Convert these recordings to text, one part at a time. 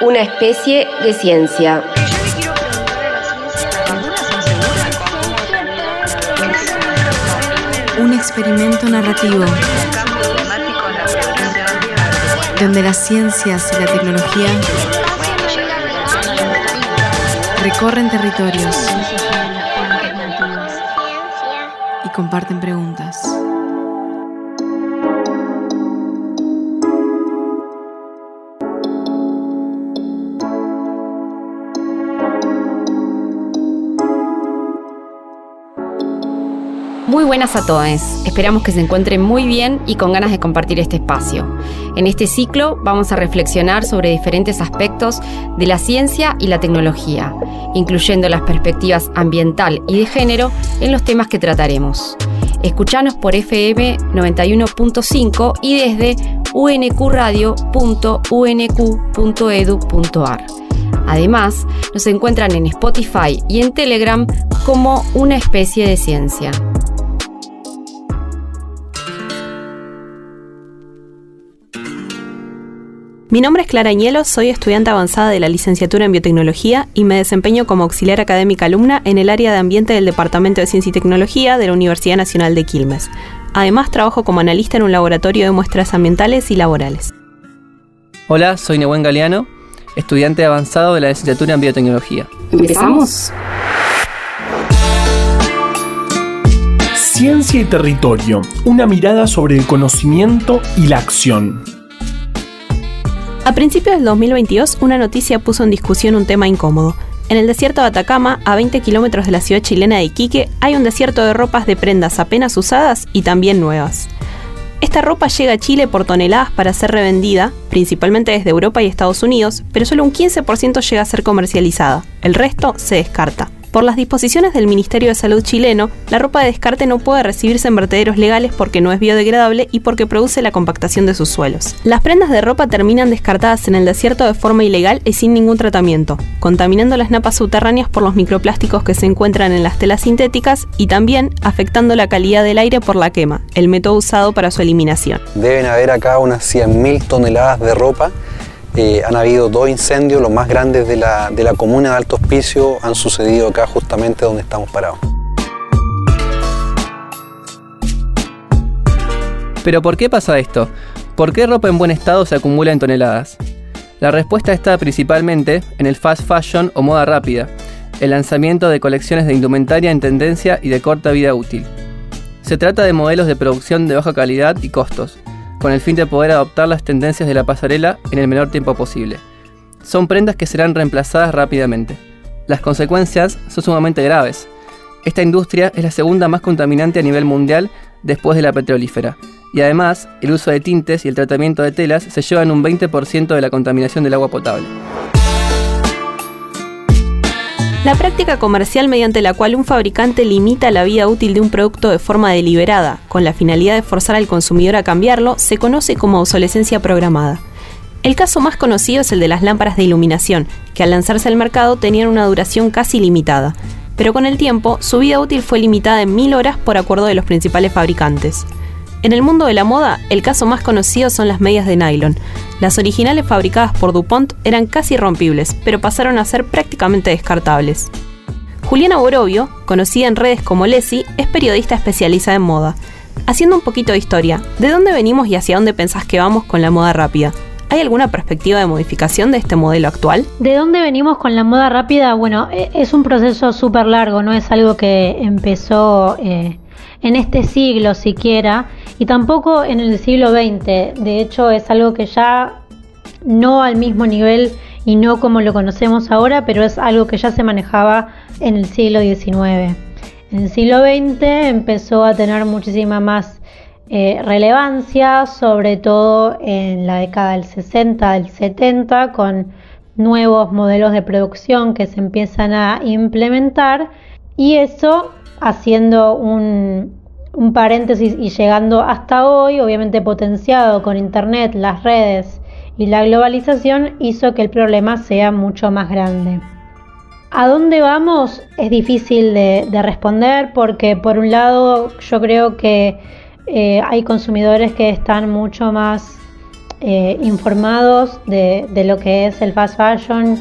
una especie de ciencia. Un experimento narrativo donde las ciencias y la tecnología recorren territorios y comparten preguntas. Buenas a todos. Esperamos que se encuentren muy bien y con ganas de compartir este espacio. En este ciclo vamos a reflexionar sobre diferentes aspectos de la ciencia y la tecnología, incluyendo las perspectivas ambiental y de género en los temas que trataremos. Escuchanos por FM 91.5 y desde unqradio.unq.edu.ar. Además, nos encuentran en Spotify y en Telegram como una especie de ciencia. Mi nombre es Clara Añelo, soy estudiante avanzada de la licenciatura en biotecnología y me desempeño como auxiliar académica alumna en el área de ambiente del Departamento de Ciencia y Tecnología de la Universidad Nacional de Quilmes. Además, trabajo como analista en un laboratorio de muestras ambientales y laborales. Hola, soy Nehuen Galeano, estudiante avanzado de la licenciatura en biotecnología. ¿Empezamos? Ciencia y territorio, una mirada sobre el conocimiento y la acción. A principios del 2022, una noticia puso en discusión un tema incómodo. En el desierto de Atacama, a 20 kilómetros de la ciudad chilena de Iquique, hay un desierto de ropas de prendas apenas usadas y también nuevas. Esta ropa llega a Chile por toneladas para ser revendida, principalmente desde Europa y Estados Unidos, pero solo un 15% llega a ser comercializada. El resto se descarta. Por las disposiciones del Ministerio de Salud chileno, la ropa de descarte no puede recibirse en vertederos legales porque no es biodegradable y porque produce la compactación de sus suelos. Las prendas de ropa terminan descartadas en el desierto de forma ilegal y sin ningún tratamiento, contaminando las napas subterráneas por los microplásticos que se encuentran en las telas sintéticas y también afectando la calidad del aire por la quema, el método usado para su eliminación. Deben haber acá unas 100.000 toneladas de ropa han habido dos incendios, los más grandes de la, de la comuna de Alto Hospicio han sucedido acá justamente donde estamos parados. Pero ¿por qué pasa esto? ¿Por qué ropa en buen estado se acumula en toneladas? La respuesta está principalmente en el fast fashion o moda rápida, el lanzamiento de colecciones de indumentaria en tendencia y de corta vida útil. Se trata de modelos de producción de baja calidad y costos, con el fin de poder adoptar las tendencias de la pasarela en el menor tiempo posible. Son prendas que serán reemplazadas rápidamente. Las consecuencias son sumamente graves. Esta industria es la segunda más contaminante a nivel mundial después de la petrolífera, y además el uso de tintes y el tratamiento de telas se llevan un 20% de la contaminación del agua potable. La práctica comercial mediante la cual un fabricante limita la vida útil de un producto de forma deliberada, con la finalidad de forzar al consumidor a cambiarlo, se conoce como obsolescencia programada. El caso más conocido es el de las lámparas de iluminación, que al lanzarse al mercado tenían una duración casi limitada, pero con el tiempo su vida útil fue limitada en mil horas por acuerdo de los principales fabricantes. En el mundo de la moda, el caso más conocido son las medias de nylon. Las originales fabricadas por DuPont eran casi rompibles, pero pasaron a ser prácticamente descartables. Juliana Borovio, conocida en redes como Leslie, es periodista especializada en moda. Haciendo un poquito de historia, ¿de dónde venimos y hacia dónde pensás que vamos con la moda rápida? ¿Hay alguna perspectiva de modificación de este modelo actual? ¿De dónde venimos con la moda rápida? Bueno, e, es un proceso súper largo, no es algo que empezó eh, en este siglo siquiera y tampoco en el siglo XX. De hecho, es algo que ya no al mismo nivel y no como lo conocemos ahora, pero es algo que ya se manejaba en el siglo XIX. En el siglo XX empezó a tener muchísima más eh, relevancia, sobre todo en la década del 60, del 70, con nuevos modelos de producción que se empiezan a implementar y eso haciendo un, un paréntesis y llegando hasta hoy, obviamente potenciado con Internet, las redes y la globalización, hizo que el problema sea mucho más grande. ¿A dónde vamos? Es difícil de, responder porque por un lado yo creo que eh, hay consumidores que están mucho más eh, informados de, de lo que es el fast fashion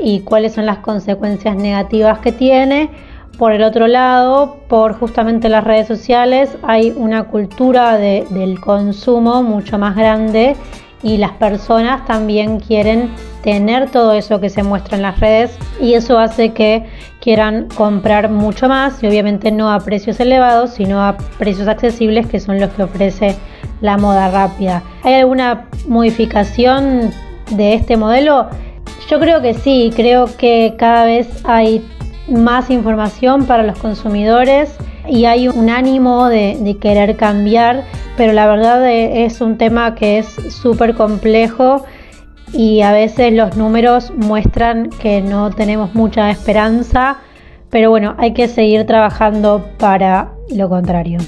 y cuáles son las consecuencias negativas que tiene. Por el otro lado, por justamente las redes sociales hay una cultura de- del consumo mucho más grande y las personas también quieren tener todo eso que se muestra en las redes y eso hace que quieran comprar mucho más y obviamente no a precios elevados sino a precios accesibles que son los que ofrece la moda rápida. ¿Hay alguna modificación de este modelo? Yo creo que sí, creo que cada vez hay más información para los consumidores y hay un ánimo de, querer cambiar, pero la verdad eh, es un tema que es súper complejo y a veces los números muestran que no tenemos mucha esperanza, pero bueno, hay que seguir trabajando para lo contrario.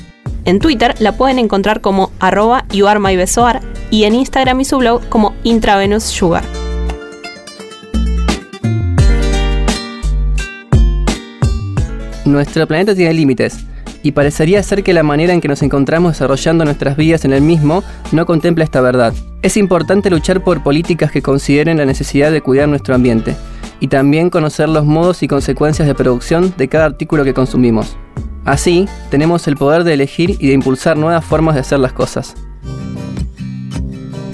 En Twitter la pueden encontrar como arroba youaremybesoar y en Instagram y su blog como intravenous Nuestro planeta tiene límites, y parecería ser que la manera en que nos encontramos desarrollando nuestras vidas en el mismo no contempla esta verdad. Es importante luchar por políticas que consideren la necesidad de cuidar nuestro ambiente, y también conocer los modos y consecuencias de producción de cada artículo que consumimos. Así, tenemos el poder de elegir y de impulsar nuevas formas de hacer las cosas.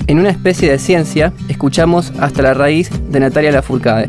En una especie de ciencia, escuchamos Hasta la raíz de Natalia Lafourcade.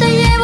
Te llevo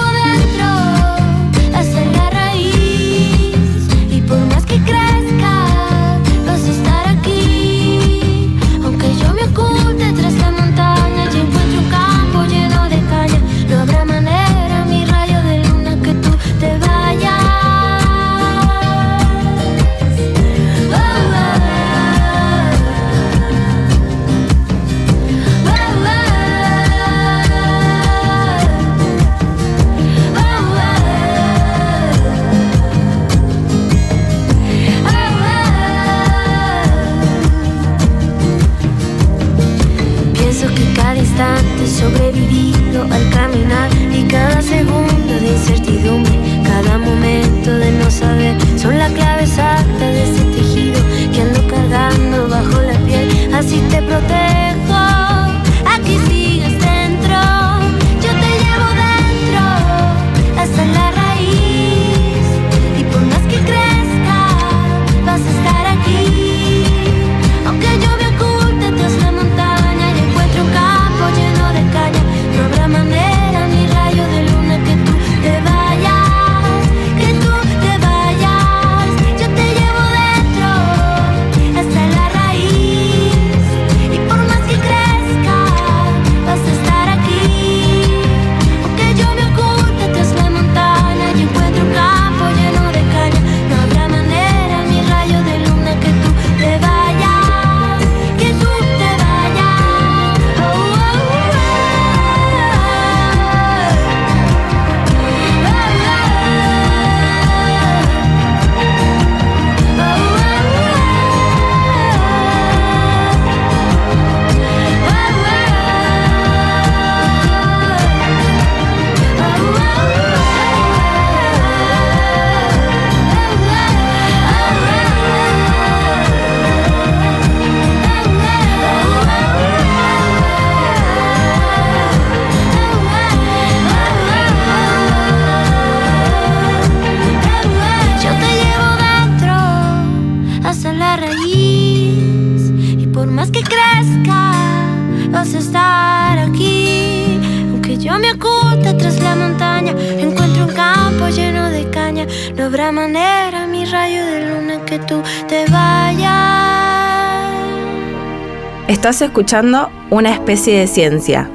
Estás escuchando una especie de ciencia.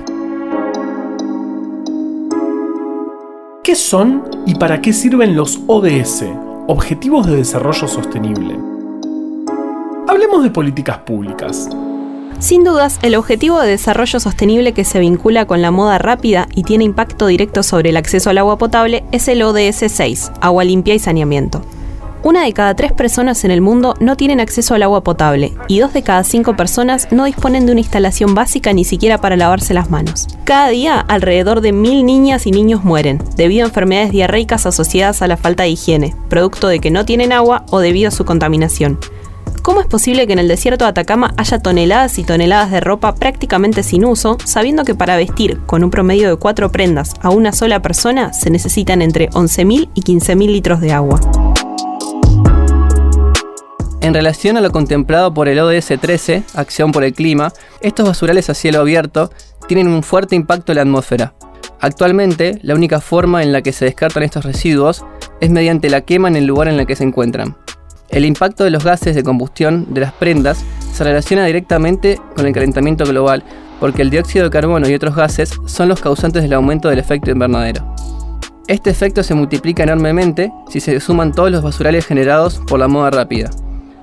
¿Qué son y para qué sirven los ODS, Objetivos de Desarrollo Sostenible? Hablemos de políticas públicas. Sin dudas, el objetivo de desarrollo sostenible que se vincula con la moda rápida y tiene impacto directo sobre el acceso al agua potable es el ODS 6, agua limpia y saneamiento. Una de cada tres personas en el mundo no tienen acceso al agua potable y dos de cada cinco personas no disponen de una instalación básica ni siquiera para lavarse las manos. Cada día, alrededor de mil niñas y niños mueren debido a enfermedades diarreicas asociadas a la falta de higiene, producto de que no tienen agua o debido a su contaminación. ¿Cómo es posible que en el desierto de Atacama haya toneladas y toneladas de ropa prácticamente sin uso, sabiendo que para vestir con un promedio de cuatro prendas a una sola persona se necesitan entre 11.000 y 15.000 litros de agua? En relación a lo contemplado por el ODS 13, Acción por el Clima, estos basurales a cielo abierto tienen un fuerte impacto en la atmósfera. Actualmente, la única forma en la que se descartan estos residuos es mediante la quema en el lugar en el que se encuentran. El impacto de los gases de combustión de las prendas se relaciona directamente con el calentamiento global, porque el dióxido de carbono y otros gases son los causantes del aumento del efecto invernadero. Este efecto se multiplica enormemente si se suman todos los basurales generados por la moda rápida.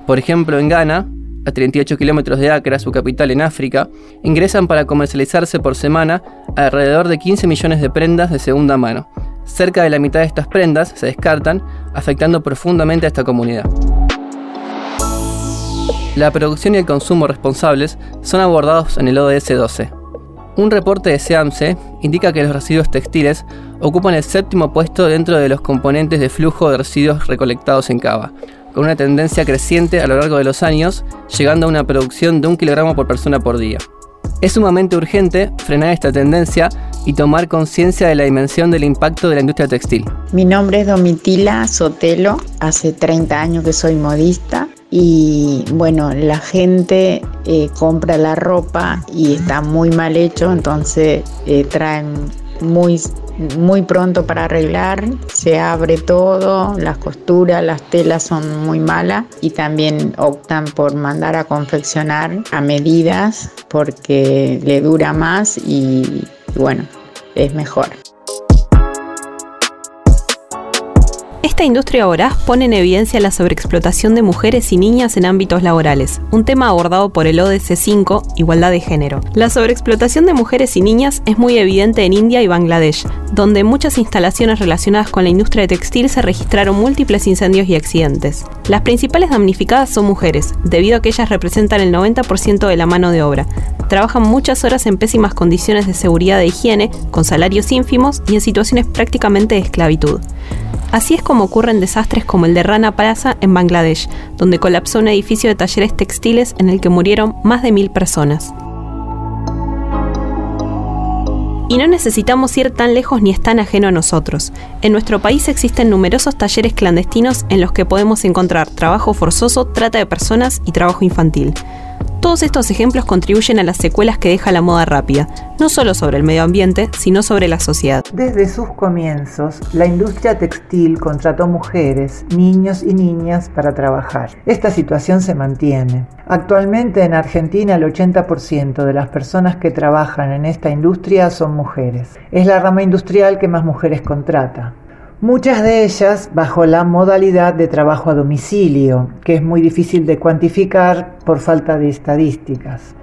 Por ejemplo, en Ghana, a 38 kilómetros de Accra, su capital en África, ingresan para comercializarse por semana alrededor de 15 millones de prendas de segunda mano. Cerca de la mitad de estas prendas se descartan, afectando profundamente a esta comunidad. La producción y el consumo responsables son abordados en el ODS 12. Un reporte de SEAMSE indica que los residuos textiles ocupan el séptimo puesto dentro de los componentes de flujo de residuos recolectados en Cava, con una tendencia creciente a lo largo de los años, llegando a una producción de un kilogramo por persona por día. Es sumamente urgente frenar esta tendencia y tomar conciencia de la dimensión del impacto de la industria textil. Mi nombre es Domitila Sotelo, hace 30 años que soy modista y bueno, la gente eh, compra la ropa y está muy mal hecho, entonces eh, traen muy muy pronto para arreglar, se abre todo, las costuras, las telas son muy malas y también optan por mandar a confeccionar a medidas porque le dura más y, bueno, es mejor. Esta industria voraz pone en evidencia la sobreexplotación de mujeres y niñas en ámbitos laborales, un tema abordado por el ODS 5, Igualdad de Género. La sobreexplotación de mujeres y niñas es muy evidente en India y Bangladesh, donde muchas instalaciones relacionadas con la industria textil se registraron múltiples incendios y accidentes. Las principales damnificadas son mujeres, debido a que ellas representan el 90% de la mano de obra. Trabajan muchas horas en pésimas condiciones de seguridad e higiene, con salarios ínfimos y en situaciones prácticamente de esclavitud. Así es como ocurren desastres como el de Rana Plaza en Bangladesh, donde colapsó un edificio de talleres textiles en el que murieron más de mil personas. Y no necesitamos ir tan lejos ni es tan ajeno a nosotros. En nuestro país existen numerosos talleres clandestinos en los que podemos encontrar trabajo forzoso, trata de personas y trabajo infantil. Todos estos ejemplos contribuyen a las secuelas que deja la moda rápida, no solo sobre el medio ambiente, sino sobre la sociedad. Desde sus comienzos, la industria textil contrató mujeres, niños y niñas para trabajar. Esta situación se mantiene. Actualmente en Argentina el 80% de las personas que trabajan en esta industria son mujeres. Es la rama industrial que más mujeres contrata muchas de ellas bajo la modalidad de trabajo a domicilio, que es muy difícil de cuantificar por falta de estadísticas.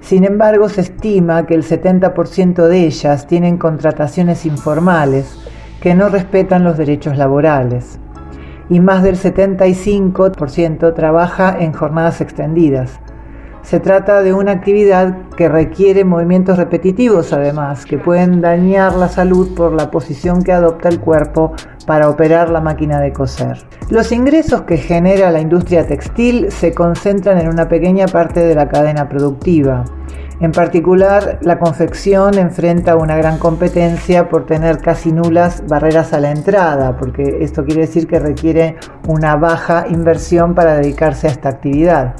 Sin embargo, se estima que el 70% de ellas tienen contrataciones informales que no respetan los derechos laborales y más del 75% trabaja en jornadas extendidas, se trata de una actividad que requiere movimientos repetitivos además, que pueden dañar la salud por la posición que adopta el cuerpo para operar la máquina de coser. Los ingresos que genera la industria textil se concentran en una pequeña parte de la cadena productiva. En particular, la confección enfrenta una gran competencia por tener casi nulas barreras a la entrada, porque esto quiere decir que requiere una baja inversión para dedicarse a esta actividad.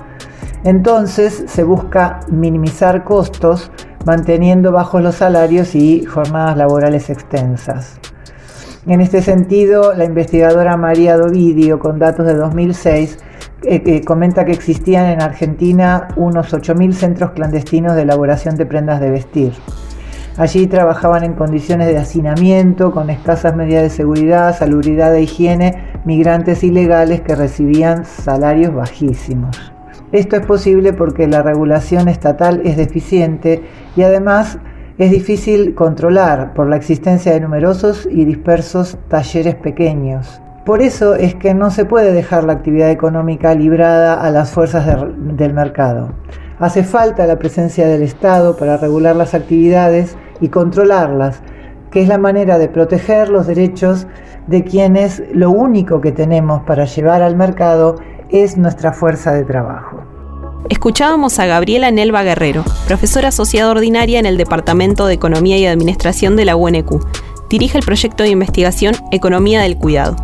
Entonces se busca minimizar costos manteniendo bajos los salarios y jornadas laborales extensas. En este sentido, la investigadora María Dovidio, con datos de 2006, eh, comenta que existían en Argentina unos 8.000 centros clandestinos de elaboración de prendas de vestir. Allí trabajaban en condiciones de hacinamiento, con escasas medidas de seguridad, salubridad e higiene, migrantes ilegales que recibían salarios bajísimos. Esto es posible porque la regulación estatal es deficiente y además es difícil controlar por la existencia de numerosos y dispersos talleres pequeños. Por eso es que no se puede dejar la actividad económica librada a las fuerzas del mercado. Hace falta la presencia del Estado para regular las actividades y controlarlas, que es la manera de proteger los derechos de quienes lo único que tenemos para llevar al mercado es nuestra fuerza de trabajo. Escuchábamos a Gabriela Nelva Guerrero, profesora asociada ordinaria en el Departamento de Economía y Administración de la UNQ. Dirige el proyecto de investigación Economía del Cuidado.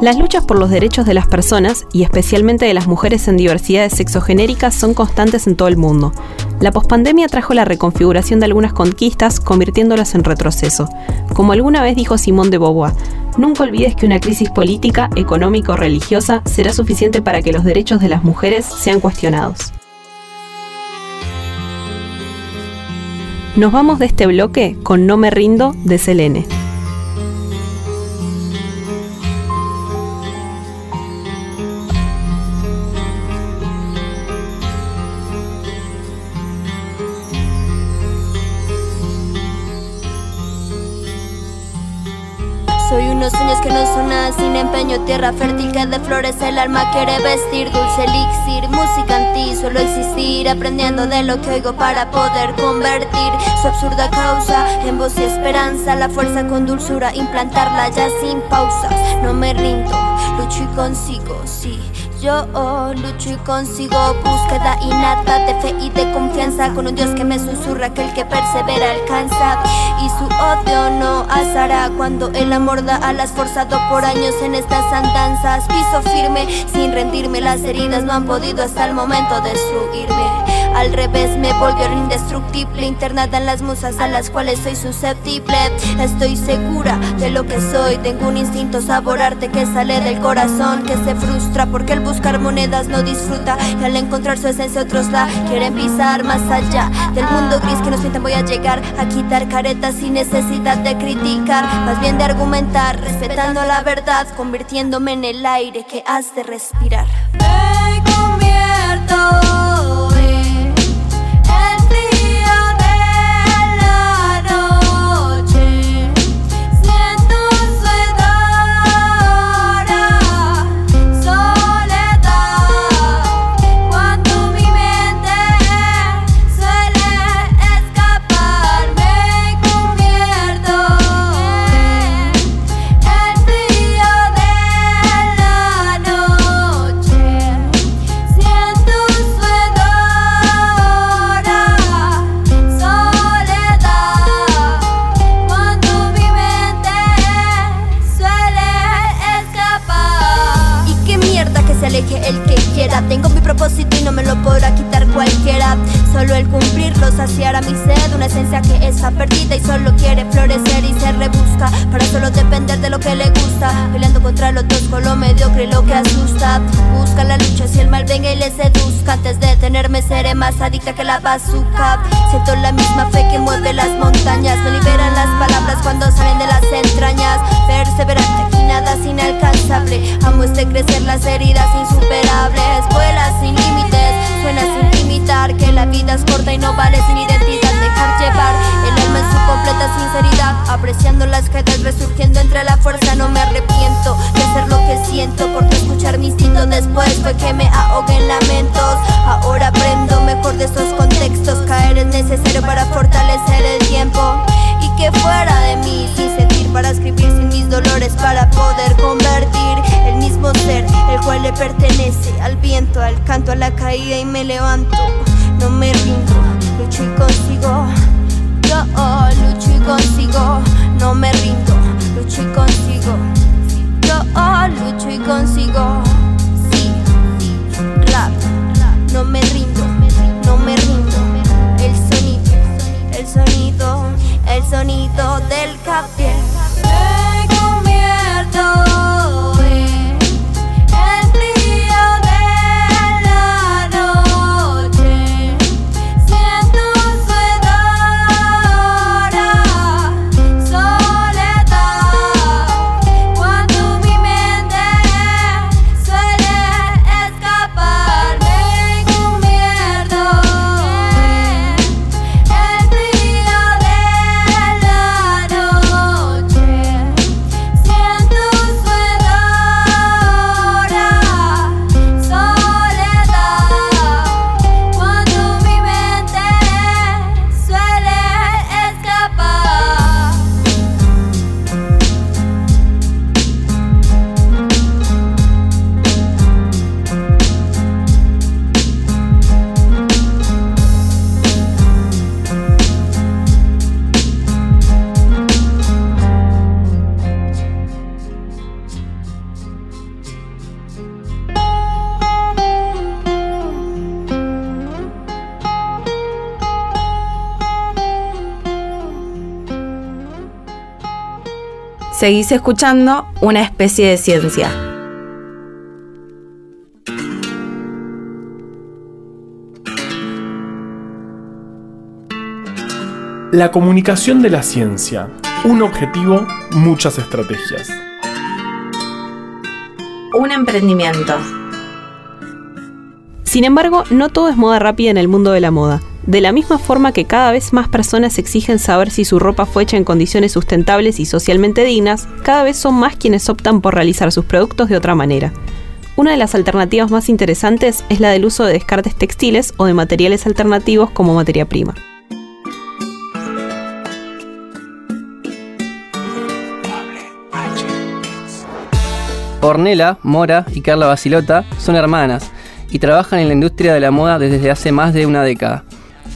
Las luchas por los derechos de las personas, y especialmente de las mujeres en diversidades sexogenéricas, son constantes en todo el mundo. La pospandemia trajo la reconfiguración de algunas conquistas, convirtiéndolas en retroceso. Como alguna vez dijo Simón de Beauvoir, nunca olvides que una crisis política, económica o religiosa será suficiente para que los derechos de las mujeres sean cuestionados. Nos vamos de este bloque con No me rindo de Selene. Tierra fértil que de flores el alma quiere vestir, dulce elixir, música en ti, solo existir, aprendiendo de lo que oigo para poder convertir su absurda causa en voz y esperanza, la fuerza con dulzura, implantarla ya sin pausas, no me rindo, lucho y consigo, sí. Yo lucho y consigo búsqueda innata de fe y de confianza. Con un Dios que me susurra que el que persevera alcanza. Y su odio no asará cuando el amor da alas forzado por años en estas andanzas. Piso firme sin rendirme las heridas no han podido hasta el momento destruirme. Al revés me volvió indestructible Internada en las musas a las cuales soy susceptible. Estoy segura de lo que soy Tengo un instinto saborarte que sale del corazón Que se frustra porque el buscar monedas no disfruta. Y al encontrar su esencia otros la quieren pisar Más allá del mundo gris que nos pintan voy a llegar A quitar caretas sin necesidad de criticar Más bien de argumentar respetando la verdad Convirtiéndome en el aire que has de respirar que la bazooka. Siento la misma fe que mueve las montañas. Me liberan las palabras cuando salen de las entrañas. Perseverante y nada es inalcanzable. Amo este crecer las heridas insuperables. Vuela sin límites, suena sin limitar Que la vida es corta y no vale sin identidad. Dejar llevar el alma en su completa sinceridad. Apreciando las quedas resurgiendo entre la fuerza No me arrepiento después fue que me ahogué en lamentos. Ahora aprendo mejor de esos contextos. Caer es necesario para fortalecer el tiempo. Y que fuera de mí sin sentir para escribir Sin mis dolores para poder convertir El mismo ser el cual le pertenece. Al viento, al canto, a la caída y me levanto. No me rindo, lucho y consigo. Yo oh, lucho y consigo. No me rindo, lucho y consigo. Yo oh, lucho y consigo no me rindo, no me rindo. El sonido, el sonido, el sonido del capiel. Seguís escuchando una especie de ciencia. La comunicación de la ciencia. Un objetivo, muchas estrategias. Un emprendimiento. Sin embargo, no todo es moda rápida en el mundo de la moda. De la misma forma que cada vez más personas exigen saber si su ropa fue hecha en condiciones sustentables y socialmente dignas, cada vez son más quienes optan por realizar sus productos de otra manera. Una de las alternativas más interesantes es la del uso de descartes textiles o de materiales alternativos como materia prima. Ornella, Mora y Carla Basilota son hermanas y trabajan en la industria de la moda desde hace más de una década.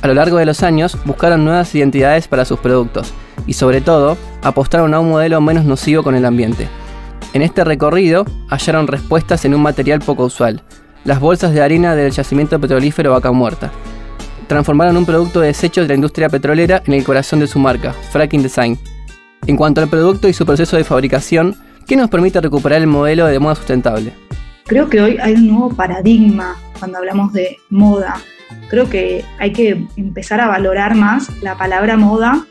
A lo largo de los años buscaron nuevas identidades para sus productos y sobre todo apostaron a un modelo menos nocivo con el ambiente. En este recorrido hallaron respuestas en un material poco usual, las bolsas de harina del yacimiento petrolífero Vaca Muerta. Transformaron un producto de desechos de la industria petrolera en el corazón de su marca, Fracking Design. En cuanto al producto y su proceso de fabricación, ¿qué nos permite recuperar el modelo de moda sustentable? Creo que hoy hay un nuevo paradigma cuando hablamos de moda. Creo que hay que empezar a valorar más la palabra moda.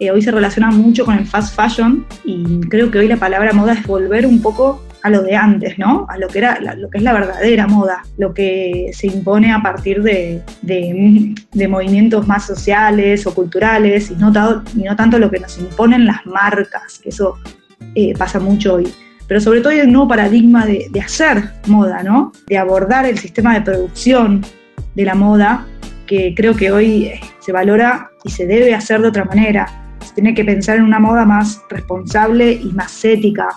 Eh, hoy se relaciona mucho con el fast fashion y creo que hoy la palabra moda es volver un poco a lo de antes, ¿no? A lo que era lo que es la verdadera moda, lo que se impone a partir de, de, movimientos más sociales o culturales y no, y no tanto lo que nos imponen las marcas, que eso eh, pasa mucho hoy pero sobre todo hay un nuevo paradigma de, hacer moda, ¿no? De abordar el sistema de producción de la moda, que creo que hoy eh, se valora y se debe hacer de otra manera. Se tiene que pensar en una moda más responsable y más ética,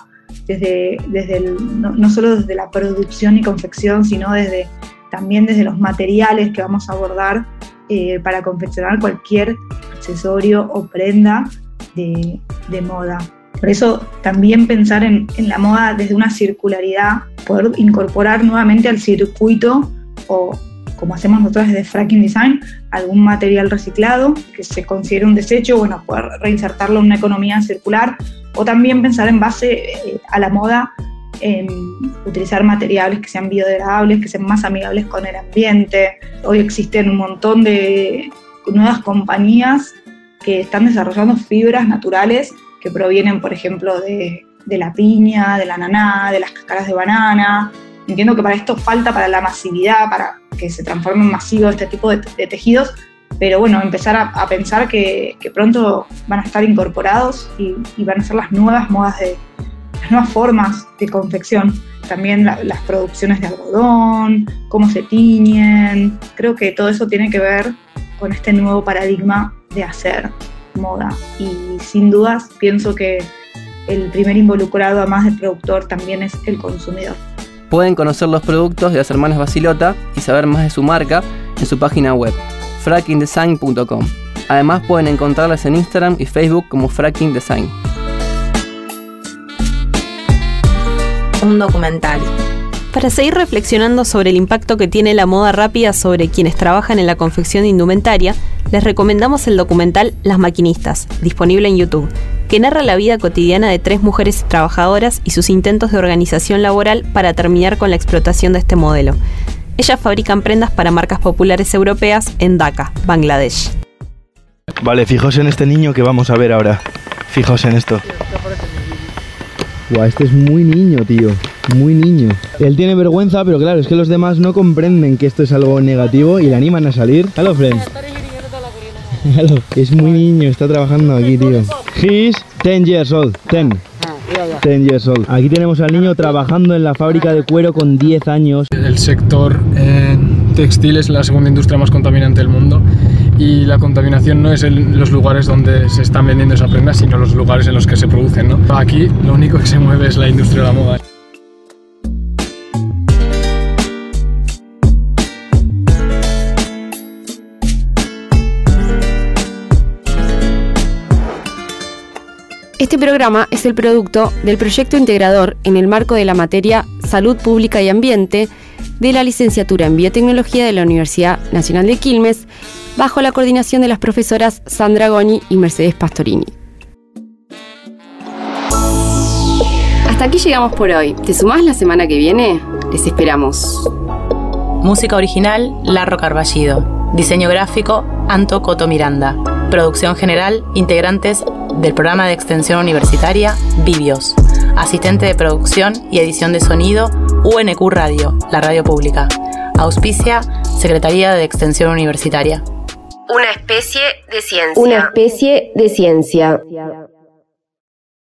desde, desde no, solo desde la producción y confección, sino desde, también desde los materiales que vamos a abordar eh, para confeccionar cualquier accesorio o prenda de, de moda. Por eso también pensar en, la moda desde una circularidad, poder incorporar nuevamente al circuito o como hacemos nosotros desde Fracking Design, algún material reciclado que se considere un desecho, bueno, poder reinsertarlo en una economía circular, o también pensar en base eh, a la moda en utilizar materiales que sean biodegradables, que sean más amigables con el ambiente. Hoy existen un montón de nuevas compañías que están desarrollando fibras naturales que provienen, por ejemplo, de, la piña, de la ananá, de las cáscaras de banana. Entiendo que para esto falta para la masividad, para que se transformen masivos este tipo de, tejidos, pero bueno, empezar a, pensar que, pronto van a estar incorporados y, van a ser las nuevas modas de las nuevas formas de confección. También las producciones de algodón, cómo se tiñen. Creo que todo eso tiene que ver con este nuevo paradigma de hacer moda. Y sin dudas pienso que el primer involucrado, además del productor, también es el consumidor. Pueden conocer los productos de las hermanas Basilota y saber más de su marca en su página web, frackingdesign.com. Además pueden encontrarlas en Instagram y Facebook como Fracking Design. Un documental. Para seguir reflexionando sobre el impacto que tiene la moda rápida sobre quienes trabajan en la confección de indumentaria, les recomendamos el documental Las Maquinistas, disponible en YouTube, que narra la vida cotidiana de tres mujeres trabajadoras y sus intentos de organización laboral para terminar con la explotación de este modelo. Ellas fabrican prendas para marcas populares europeas en Dhaka, Bangladesh. Vale, fijaos en este niño que vamos a ver ahora. Fijaos en esto. Buah, este es muy niño, tío. Muy niño. Él tiene vergüenza, pero claro, es que los demás no comprenden que esto es algo negativo y le animan a salir. Hello, friend. Hello. Es muy niño, está trabajando aquí, tío. He's 10 years old. 10. 10 years old. Aquí tenemos al niño trabajando en la fábrica de cuero con 10 años. El sector eh, textil es la segunda industria más contaminante del mundo y la contaminación no es en los lugares donde se están vendiendo esa prenda, sino los lugares en los que se producen. ¿no? Aquí lo único que se mueve es la industria de la moda. Este programa es el producto del proyecto integrador en el marco de la materia Salud Pública y Ambiente de la licenciatura en Biotecnología de la Universidad Nacional de Quilmes bajo la coordinación de las profesoras Sandra Goni y Mercedes Pastorini. Hasta aquí llegamos por hoy. ¿Te sumás la semana que viene? Les esperamos. Música original, Larro Carballido. Diseño gráfico, Anto Coto Miranda. Producción general, integrantes del programa de extensión universitaria, Vivios. Asistente de producción y edición de sonido, UNQ Radio, la radio pública. Auspicia, Secretaría de Extensión Universitaria. Una especie de ciencia. Una especie de ciencia.